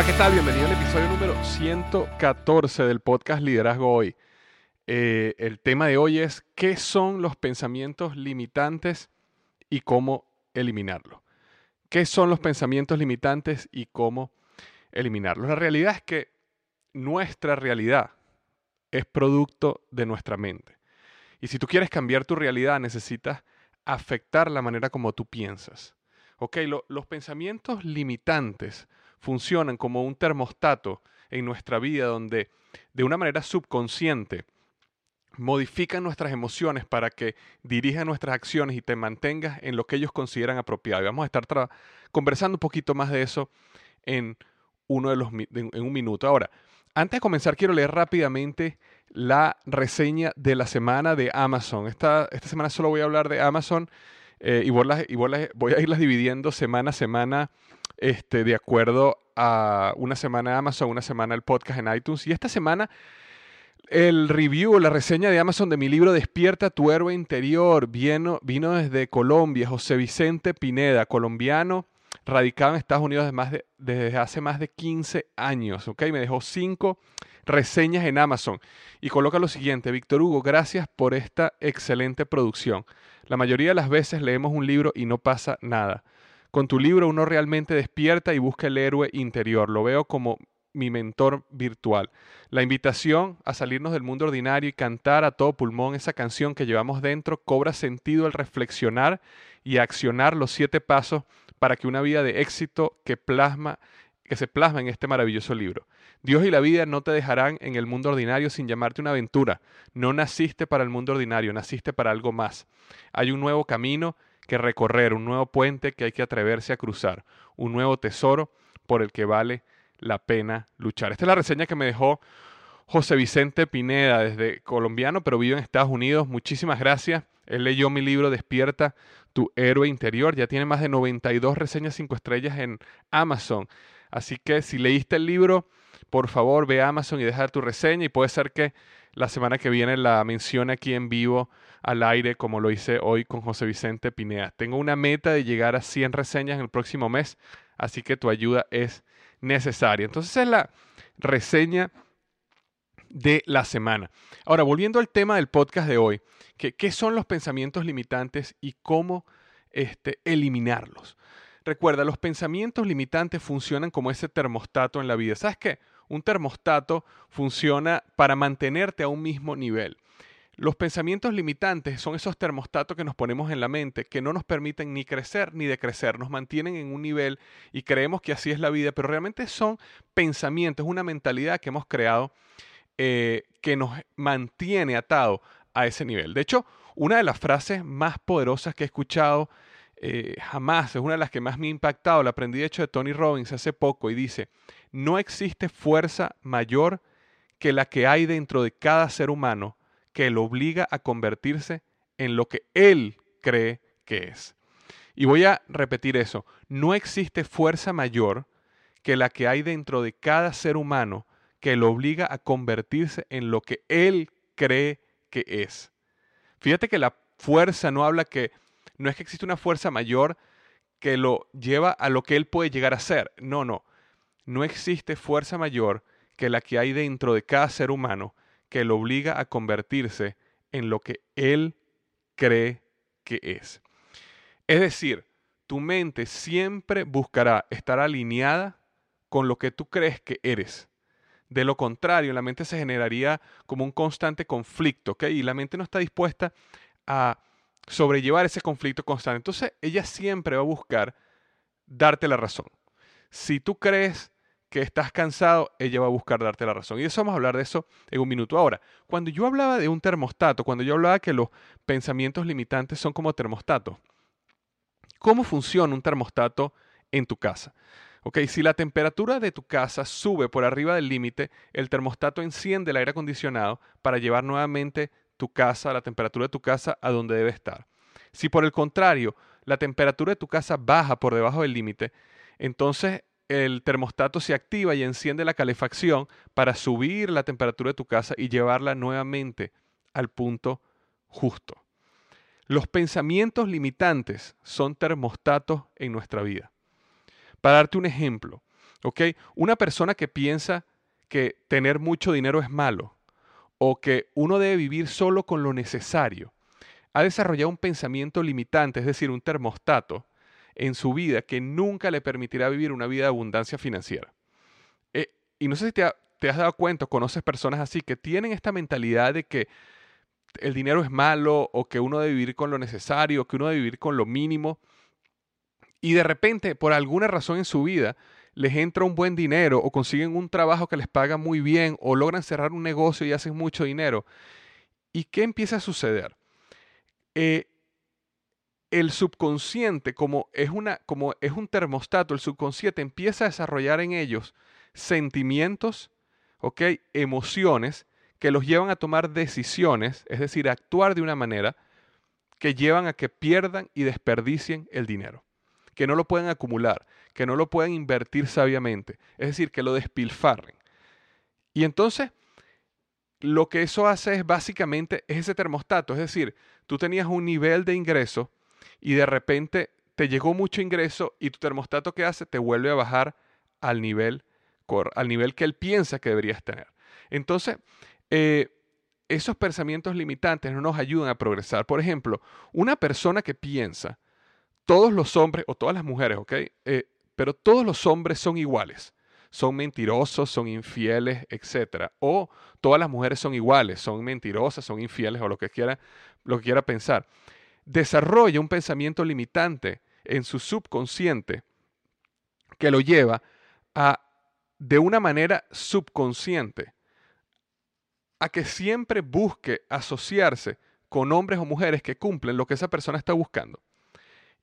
Hola, ¿qué tal? Bienvenido al episodio número 114 del podcast Liderazgo Hoy. Eh, el tema de hoy es ¿qué son los pensamientos limitantes y cómo eliminarlos? ¿Qué son los pensamientos limitantes y cómo eliminarlos? La realidad es que nuestra realidad es producto de nuestra mente. Y si tú quieres cambiar tu realidad, necesitas afectar la manera como tú piensas. Ok, lo- los pensamientos limitantes funcionan como un termostato en nuestra vida donde de una manera subconsciente modifican nuestras emociones para que dirijan nuestras acciones y te mantengas en lo que ellos consideran apropiado. Y vamos a estar conversando un poquito más de eso en, uno de los, en un minuto. Ahora, antes de comenzar, quiero leer rápidamente la reseña de la semana de Amazon. Esta, esta semana solo voy a hablar de Amazon eh, y, voy, voy a irlas dividiendo semana a semana este, de acuerdo a una semana Amazon, una semana el podcast en iTunes. Y esta semana el review, la reseña de Amazon de mi libro Despierta tu héroe interior vino, vino desde Colombia, José Vicente Pineda, colombiano, radicado en Estados Unidos desde, hace más de 15 años. ¿ok? Me dejó cinco reseñas en Amazon y coloca lo siguiente, Víctor Hugo, gracias por esta excelente producción. La mayoría de las veces leemos un libro y no pasa nada. Con tu libro uno realmente despierta y busca el héroe interior. Lo veo como mi mentor virtual. La invitación a salirnos del mundo ordinario y cantar a todo pulmón esa canción que llevamos dentro cobra sentido al reflexionar y accionar los siete pasos para que una vida de éxito que plasma que se plasma en este maravilloso libro. Dios y la vida no te dejarán en el mundo ordinario sin llamarte una aventura. No naciste para el mundo ordinario, naciste para algo más. Hay un nuevo camino que recorrer, un nuevo puente que hay que atreverse a cruzar, un nuevo tesoro por el que vale la pena luchar. Esta es la reseña que me dejó José Vicente Pineda, desde colombiano, pero vive en Estados Unidos. Muchísimas gracias. Él leyó mi libro Despierta tu héroe interior. Ya tiene más de 92 reseñas 5 estrellas en Amazon. Así que si leíste el libro, por favor ve a Amazon y deja tu reseña y puede ser que la semana que viene la mencione aquí en vivo al aire como lo hice hoy con José Vicente Pineda. Tengo una meta de llegar a 100 reseñas en el próximo mes, así que tu ayuda es necesaria. Entonces es la reseña de la semana. Ahora, volviendo al tema del podcast de hoy, que, ¿qué son los pensamientos limitantes y cómo este, eliminarlos? recuerda, los pensamientos limitantes funcionan como ese termostato en la vida. ¿Sabes qué? Un termostato funciona para mantenerte a un mismo nivel. Los pensamientos limitantes son esos termostatos que nos ponemos en la mente, que no nos permiten ni crecer ni decrecer, nos mantienen en un nivel y creemos que así es la vida, pero realmente son pensamientos, una mentalidad que hemos creado eh, que nos mantiene atado a ese nivel. De hecho, una de las frases más poderosas que he escuchado eh, jamás, es una de las que más me ha impactado, la aprendí de hecho de Tony Robbins hace poco y dice, no existe fuerza mayor que la que hay dentro de cada ser humano que lo obliga a convertirse en lo que él cree que es. Y voy a repetir eso, no existe fuerza mayor que la que hay dentro de cada ser humano que lo obliga a convertirse en lo que él cree que es. Fíjate que la fuerza no habla que no es que existe una fuerza mayor que lo lleva a lo que él puede llegar a ser. No, no. No existe fuerza mayor que la que hay dentro de cada ser humano que lo obliga a convertirse en lo que él cree que es. Es decir, tu mente siempre buscará estar alineada con lo que tú crees que eres. De lo contrario, la mente se generaría como un constante conflicto, ¿ok? Y la mente no está dispuesta a sobrellevar ese conflicto constante. Entonces, ella siempre va a buscar darte la razón. Si tú crees que estás cansado, ella va a buscar darte la razón. Y eso vamos a hablar de eso en un minuto. Ahora, cuando yo hablaba de un termostato, cuando yo hablaba que los pensamientos limitantes son como termostatos, ¿cómo funciona un termostato en tu casa? Ok, si la temperatura de tu casa sube por arriba del límite, el termostato enciende el aire acondicionado para llevar nuevamente tu casa, la temperatura de tu casa a donde debe estar. Si por el contrario, la temperatura de tu casa baja por debajo del límite, entonces el termostato se activa y enciende la calefacción para subir la temperatura de tu casa y llevarla nuevamente al punto justo. Los pensamientos limitantes son termostatos en nuestra vida. Para darte un ejemplo, ¿ok? Una persona que piensa que tener mucho dinero es malo o que uno debe vivir solo con lo necesario, ha desarrollado un pensamiento limitante, es decir, un termostato, en su vida que nunca le permitirá vivir una vida de abundancia financiera. Eh, y no sé si te, has dado cuenta, conoces personas así que tienen esta mentalidad de que el dinero es malo o que uno debe vivir con lo necesario, que uno debe vivir con lo mínimo. Y de repente, por alguna razón en su vida, les entra un buen dinero o consiguen un trabajo que les paga muy bien o logran cerrar un negocio y hacen mucho dinero. ¿Y qué empieza a suceder? Eh, el subconsciente, como es, una, como es un termostato, el subconsciente empieza a desarrollar en ellos sentimientos, ¿ok? emociones que los llevan a tomar decisiones, es decir, actuar de una manera que llevan a que pierdan y desperdicien el dinero, que no lo puedan acumular, que no lo puedan invertir sabiamente, es decir, que lo despilfarren. Y entonces, lo que eso hace es básicamente es ese termostato, es decir, tú tenías un nivel de ingreso y de repente te llegó mucho ingreso y tu termostato que hace te vuelve a bajar al nivel, al nivel que él piensa que deberías tener. Entonces, eh, esos pensamientos limitantes no nos ayudan a progresar. Por ejemplo, una persona que piensa, todos los hombres, o todas las mujeres, ¿ok? Eh, pero todos los hombres son iguales. Son mentirosos, son infieles, etc. O todas las mujeres son iguales, son mentirosas, son infieles o lo que quiera, lo que quiera pensar desarrolla un pensamiento limitante en su subconsciente que lo lleva a, de una manera subconsciente, a que siempre busque asociarse con hombres o mujeres que cumplen lo que esa persona está buscando.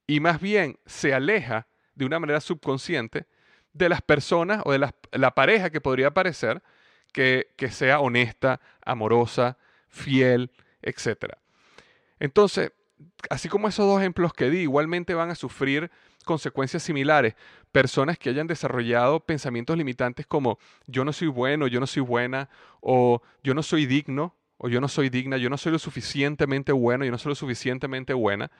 Y más bien se aleja de una manera subconsciente de las personas o de la, pareja que podría parecer que, que sea honesta, amorosa, fiel, etc. Entonces, así como esos dos ejemplos que di, igualmente van a sufrir consecuencias similares. Personas que hayan desarrollado pensamientos limitantes como yo no soy bueno, yo no soy buena, o yo no soy digno, o yo no soy digna, yo no soy lo suficientemente bueno, yo no soy lo suficientemente buena.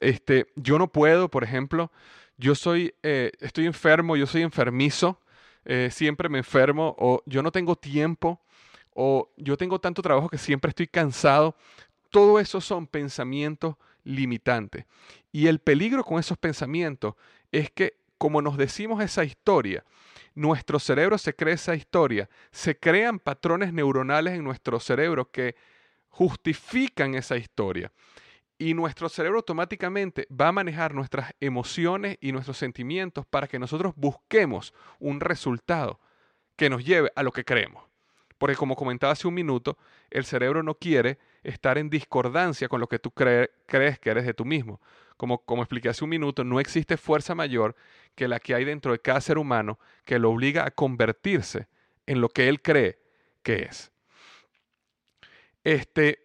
Este, yo no puedo, por ejemplo, yo soy, eh, estoy enfermo, yo soy enfermizo, eh, siempre me enfermo, o yo no tengo tiempo, o yo tengo tanto trabajo que siempre estoy cansado. Todo eso son pensamientos limitantes. Y el peligro con esos pensamientos es que como nos decimos esa historia, nuestro cerebro se crea esa historia, se crean patrones neuronales en nuestro cerebro que justifican esa historia. Y nuestro cerebro automáticamente va a manejar nuestras emociones y nuestros sentimientos para que nosotros busquemos un resultado que nos lleve a lo que creemos. Porque como comentaba hace un minuto, el cerebro no quiere estar en discordancia con lo que tú crees que eres de tú mismo. Como, como expliqué hace un minuto, no existe fuerza mayor que la que hay dentro de cada ser humano que lo obliga a convertirse en lo que él cree que es. Este,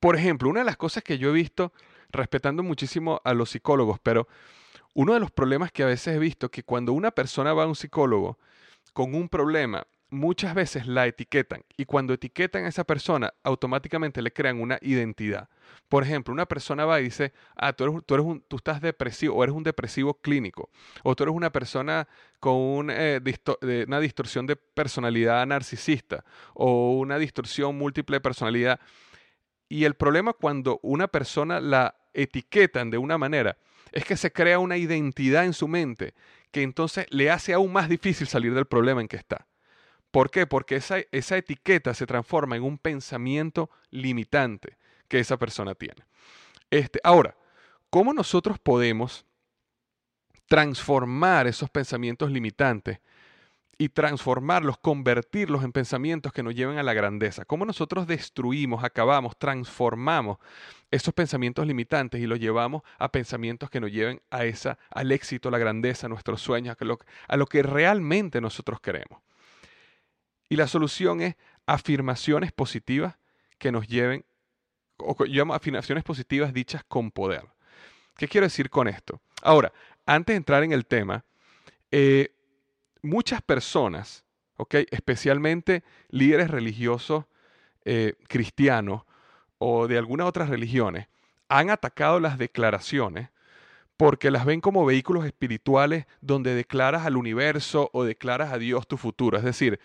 por ejemplo, una de las cosas que yo he visto, respetando muchísimo a los psicólogos, pero uno de los problemas que a veces he visto que cuando una persona va a un psicólogo con un problema muchas veces la etiquetan y cuando etiquetan a esa persona automáticamente le crean una identidad. Por ejemplo, una persona va y dice, ah, tú, eres, tú, un, tú estás depresivo o eres un depresivo clínico o tú eres una persona con eh, una distorsión de personalidad narcisista o una distorsión múltiple de personalidad. Y el problema cuando una persona la etiquetan de una manera es que se crea una identidad en su mente que entonces le hace aún más difícil salir del problema en que está. ¿Por qué? Porque esa, esa etiqueta se transforma en un pensamiento limitante que esa persona tiene. Este, ahora, ¿cómo nosotros podemos transformar esos pensamientos limitantes y transformarlos, convertirlos en pensamientos que nos lleven a la grandeza? ¿Cómo nosotros destruimos, acabamos, transformamos esos pensamientos limitantes y los llevamos a pensamientos que nos lleven a esa, al éxito, a la grandeza, a nuestros sueños, a lo, a lo que realmente nosotros queremos? Y la solución es afirmaciones positivas que nos lleven, o yo llamo afirmaciones positivas dichas con poder. ¿Qué quiero decir con esto? Ahora, antes de entrar en el tema, eh, muchas personas, especialmente líderes religiosos eh, cristianos o de algunas otras religiones, han atacado las declaraciones porque las ven como vehículos espirituales donde declaras al universo o declaras a Dios tu futuro. Es decir,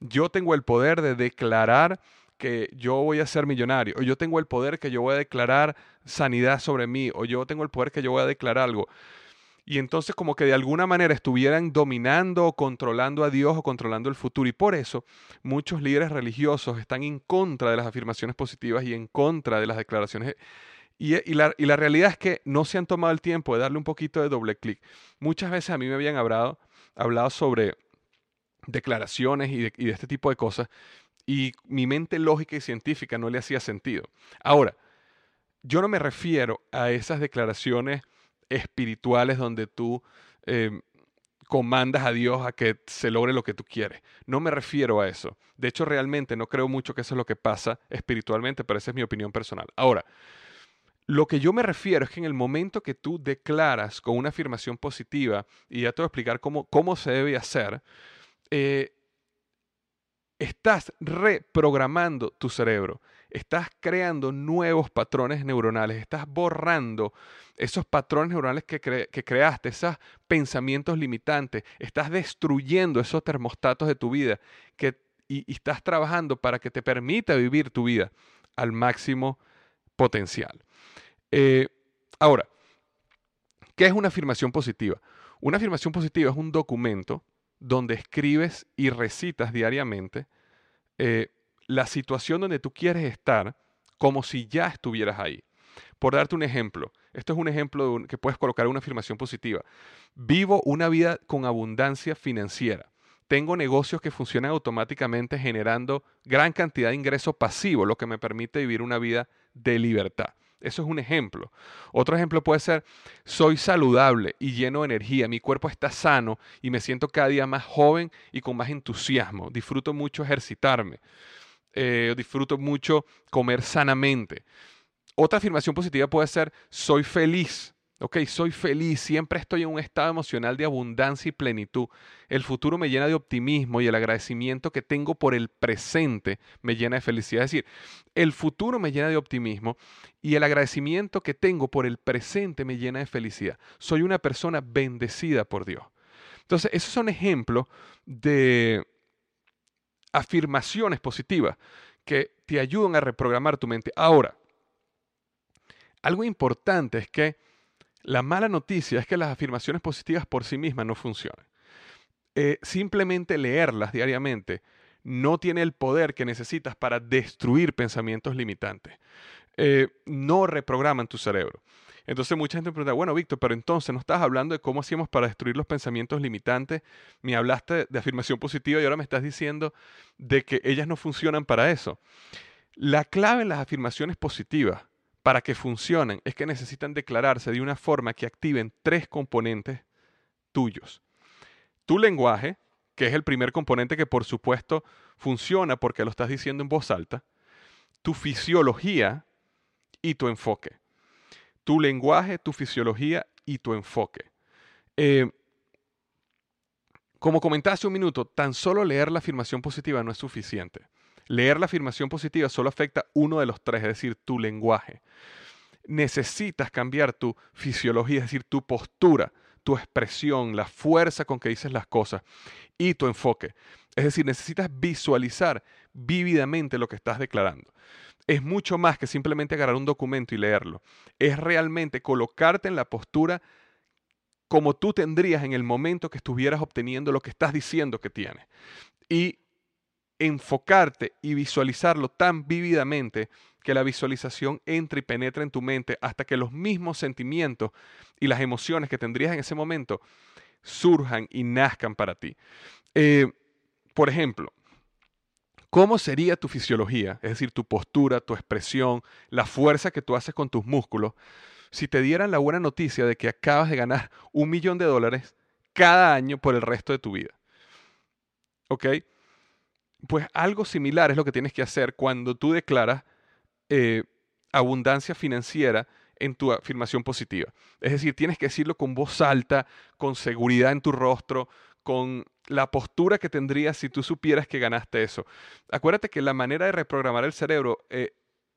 yo tengo el poder de declarar que yo voy a ser millonario, o yo tengo el poder que yo voy a declarar sanidad sobre mí, o yo tengo el poder que yo voy a declarar algo. Y entonces como que de alguna manera estuvieran dominando o controlando a Dios o controlando el futuro. Y por eso muchos líderes religiosos están en contra de las afirmaciones positivas y en contra de las declaraciones y, la, realidad es que no se han tomado el tiempo de darle un poquito de doble clic. Muchas veces a mí me habían hablado, hablado sobre declaraciones y de, este tipo de cosas y mi mente lógica y científica no le hacía sentido. Ahora, yo no me refiero a esas declaraciones espirituales donde tú eh, comandas a Dios a que se logre lo que tú quieres. No me refiero a eso. De hecho, realmente no creo mucho que eso es lo que pasa espiritualmente, pero esa es mi opinión personal. Ahora, lo que yo me refiero es que en el momento que tú declaras con una afirmación positiva, y ya te voy a explicar cómo, cómo se debe hacer, eh, estás reprogramando tu cerebro, estás creando nuevos patrones neuronales, estás borrando esos patrones neuronales que, creaste, esos pensamientos limitantes, estás destruyendo esos termostatos de tu vida que, y estás trabajando para que te permita vivir tu vida al máximo potencial. Eh, ahora, ¿qué es una afirmación positiva? Una afirmación positiva es un documento donde escribes y recitas diariamente eh, la situación donde tú quieres estar como si ya estuvieras ahí. Por darte un ejemplo, esto es un ejemplo que puedes colocar una afirmación positiva. Vivo una vida con abundancia financiera. Tengo negocios que funcionan automáticamente generando gran cantidad de ingreso pasivo, lo que me permite vivir una vida de libertad. Eso es un ejemplo. Otro ejemplo puede ser, soy saludable y lleno de energía, mi cuerpo está sano y me siento cada día más joven y con más entusiasmo. Disfruto mucho ejercitarme, eh, disfruto mucho comer sanamente. Otra afirmación positiva puede ser, soy feliz Ok, soy feliz, siempre estoy en un estado emocional de abundancia y plenitud. El futuro me llena de optimismo y el agradecimiento que tengo por el presente me llena de felicidad. Es decir, el futuro me llena de optimismo y el agradecimiento que tengo por el presente me llena de felicidad. Soy una persona bendecida por Dios. Entonces, esos son ejemplos de afirmaciones positivas que te ayudan a reprogramar tu mente. Ahora, algo importante es que La mala noticia es que las afirmaciones positivas por sí mismas no funcionan. Eh, simplemente leerlas diariamente no tiene el poder que necesitas para destruir pensamientos limitantes. Eh, no reprograman tu cerebro. Entonces mucha gente me pregunta, bueno, Víctor, pero entonces no estás hablando de cómo hacíamos para destruir los pensamientos limitantes, me hablaste de afirmación positiva y ahora me estás diciendo de que ellas no funcionan para eso. La clave en las afirmaciones positivas para que funcionen es que necesitan declararse de una forma que activen tres componentes tuyos. Tu lenguaje, que es el primer componente que por supuesto funciona porque lo estás diciendo en voz alta, tu fisiología y tu enfoque tu lenguaje, tu fisiología y tu enfoque. Eh, como comenté hace un minuto, tan solo leer la afirmación positiva no es suficiente. Leer la afirmación positiva solo afecta uno de los tres, es decir, tu lenguaje. Necesitas cambiar tu fisiología, es decir, tu postura, tu expresión, la fuerza con que dices las cosas y tu enfoque. Es decir, necesitas visualizar vívidamente lo que estás declarando es mucho más que simplemente agarrar un documento y leerlo. Es realmente colocarte en la postura como tú tendrías en el momento que estuvieras obteniendo lo que estás diciendo que tienes. Y enfocarte y visualizarlo tan vívidamente que la visualización entre y penetre en tu mente hasta que los mismos sentimientos y las emociones que tendrías en ese momento surjan y nazcan para ti. Eh, por ejemplo, ¿Cómo sería tu fisiología, es decir, tu postura, tu expresión, la fuerza que tú haces con tus músculos, si te dieran la buena noticia de que acabas de ganar un millón de dólares cada año por el resto de tu vida? ¿Ok? Pues algo similar es lo que tienes que hacer cuando tú declaras eh, abundancia financiera en tu afirmación positiva. Es decir, tienes que decirlo con voz alta, con seguridad en tu rostro, con la postura que tendrías si tú supieras que ganaste eso. Acuérdate que la manera de reprogramar el cerebro eh,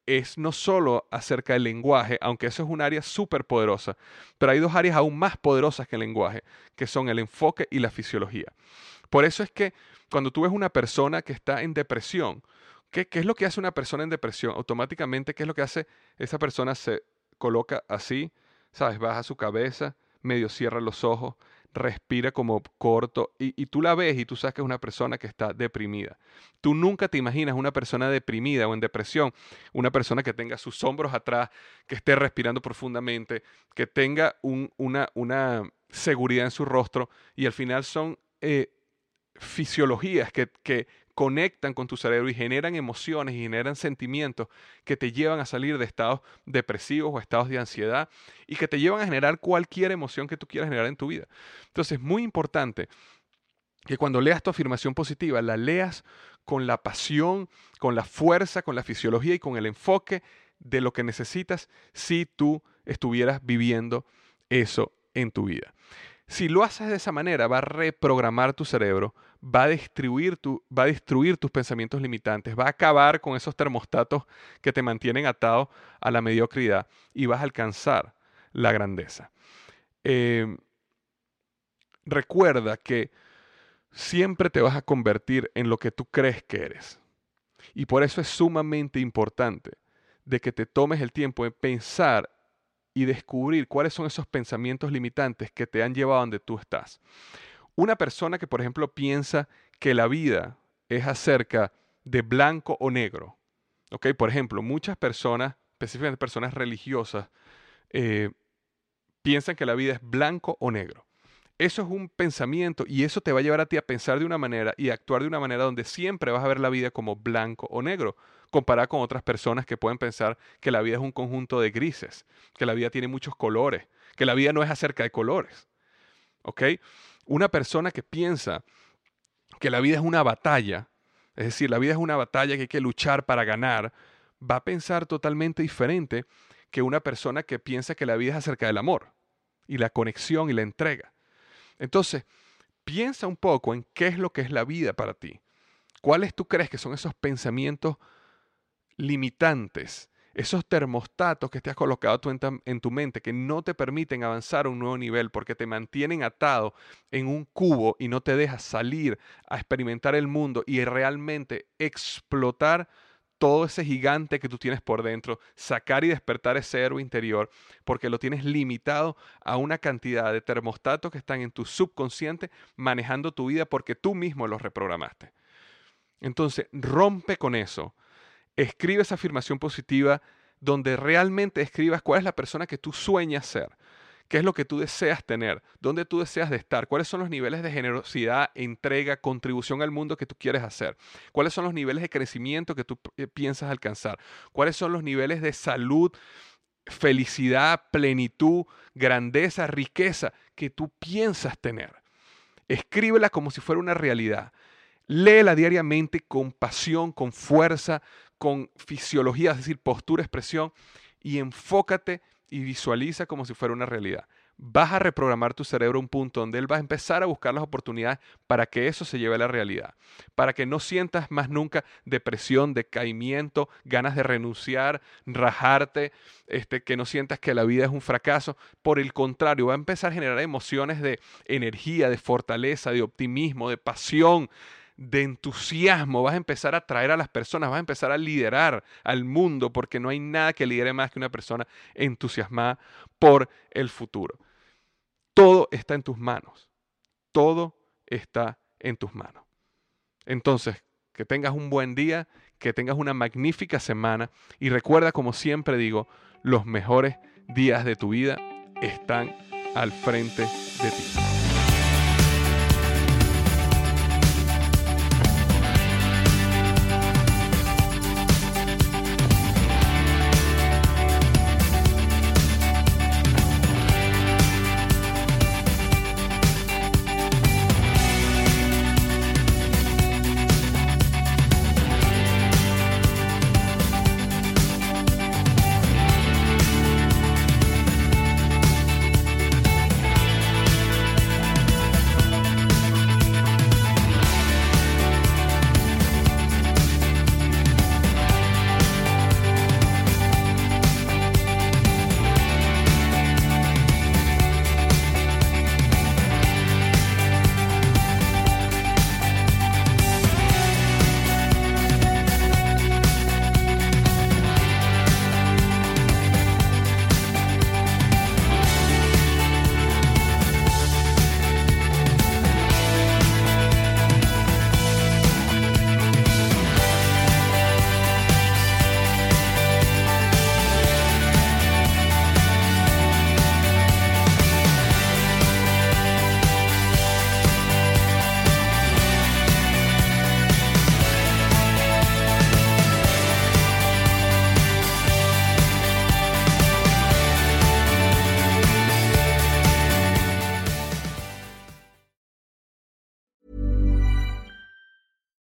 es no solo acerca del lenguaje, aunque eso es un área súper poderosa, pero hay dos áreas aún más poderosas que el lenguaje, que son el enfoque y la fisiología. Por eso es que cuando tú ves una persona que está en depresión, ¿qué, ¿qué, es lo que hace una persona en depresión? Automáticamente, ¿qué es lo que hace? Esa persona se coloca así, ¿sabes? Baja su cabeza, medio cierra los ojos, respira como corto y, tú la ves y tú sabes que es una persona que está deprimida. Tú nunca te imaginas una persona deprimida o en depresión, una persona que tenga sus hombros atrás, que esté respirando profundamente, que tenga una, una, seguridad en su rostro y al final son eh, fisiologías que, que conectan con tu cerebro y generan emociones y generan sentimientos que te llevan a salir de estados depresivos o estados de ansiedad y que te llevan a generar cualquier emoción que tú quieras generar en tu vida. Entonces es muy importante que cuando leas tu afirmación positiva la leas con la pasión, con la fuerza, con la fisiología y con el enfoque de lo que necesitas si tú estuvieras viviendo eso en tu vida. Si lo haces de esa manera, va a reprogramar tu cerebro, va a, destruir tu, va destruir tus pensamientos limitantes, va a acabar con esos termostatos que te mantienen atado a la mediocridad y vas a alcanzar la grandeza. Eh, recuerda que siempre te vas a convertir en lo que tú crees que eres. Y por eso es sumamente importante de que te tomes el tiempo de pensar y descubrir cuáles son esos pensamientos limitantes que te han llevado a donde tú estás. Una persona que, por ejemplo, piensa que la vida es acerca de blanco o negro. ¿ok? Por ejemplo, muchas personas, específicamente personas religiosas, eh, piensan que la vida es blanco o negro. Eso es un pensamiento y eso te va a llevar a ti a pensar de una manera y a actuar de una manera donde siempre vas a ver la vida como blanco o negro, comparada con otras personas que pueden pensar que la vida es un conjunto de grises, que la vida tiene muchos colores, que la vida no es acerca de colores. ¿Ok? Una persona que piensa que la vida es una batalla, es decir, la vida es una batalla que hay que luchar para ganar, va a pensar totalmente diferente que una persona que piensa que la vida es acerca del amor y la conexión y la entrega. Entonces, piensa un poco en qué es lo que es la vida para ti. ¿Cuáles tú crees que son esos pensamientos limitantes, esos termostatos que te has colocado tú en, tu mente que no te permiten avanzar a un nuevo nivel porque te mantienen atado en un cubo y no te dejas salir a experimentar el mundo y realmente explotar todo ese gigante que tú tienes por dentro, sacar y despertar ese héroe interior, porque lo tienes limitado a una cantidad de termostatos que están en tu subconsciente manejando tu vida porque tú mismo los reprogramaste. Entonces, rompe con eso. Escribe esa afirmación positiva donde realmente escribas cuál es la persona que tú sueñas ser. ¿Qué es lo que tú deseas tener? ¿Dónde tú deseas de estar? ¿Cuáles son los niveles de generosidad, entrega, contribución al mundo que tú quieres hacer? ¿Cuáles son los niveles de crecimiento que tú eh, piensas alcanzar? ¿Cuáles son los niveles de salud, felicidad, plenitud, grandeza, riqueza que tú piensas tener? Escríbela como si fuera una realidad. Léela diariamente con pasión, con fuerza, con fisiología, es decir, postura, expresión, y enfócate y visualiza como si fuera una realidad. Vas a reprogramar tu cerebro a un punto donde él va a empezar a buscar las oportunidades para que eso se lleve a la realidad, para que no sientas más nunca depresión, decaimiento, ganas de renunciar, rajarte, este, que no sientas que la vida es un fracaso. Por el contrario, va a empezar a generar emociones de energía, de fortaleza, de optimismo, de pasión, de entusiasmo, vas a empezar a atraer a las personas, vas a empezar a liderar al mundo, porque no hay nada que lidere más que una persona entusiasmada por el futuro. Todo está en tus manos, todo está en tus manos. Entonces, que tengas un buen día, que tengas una magnífica semana y recuerda, como siempre digo, los mejores días de tu vida están al frente de ti.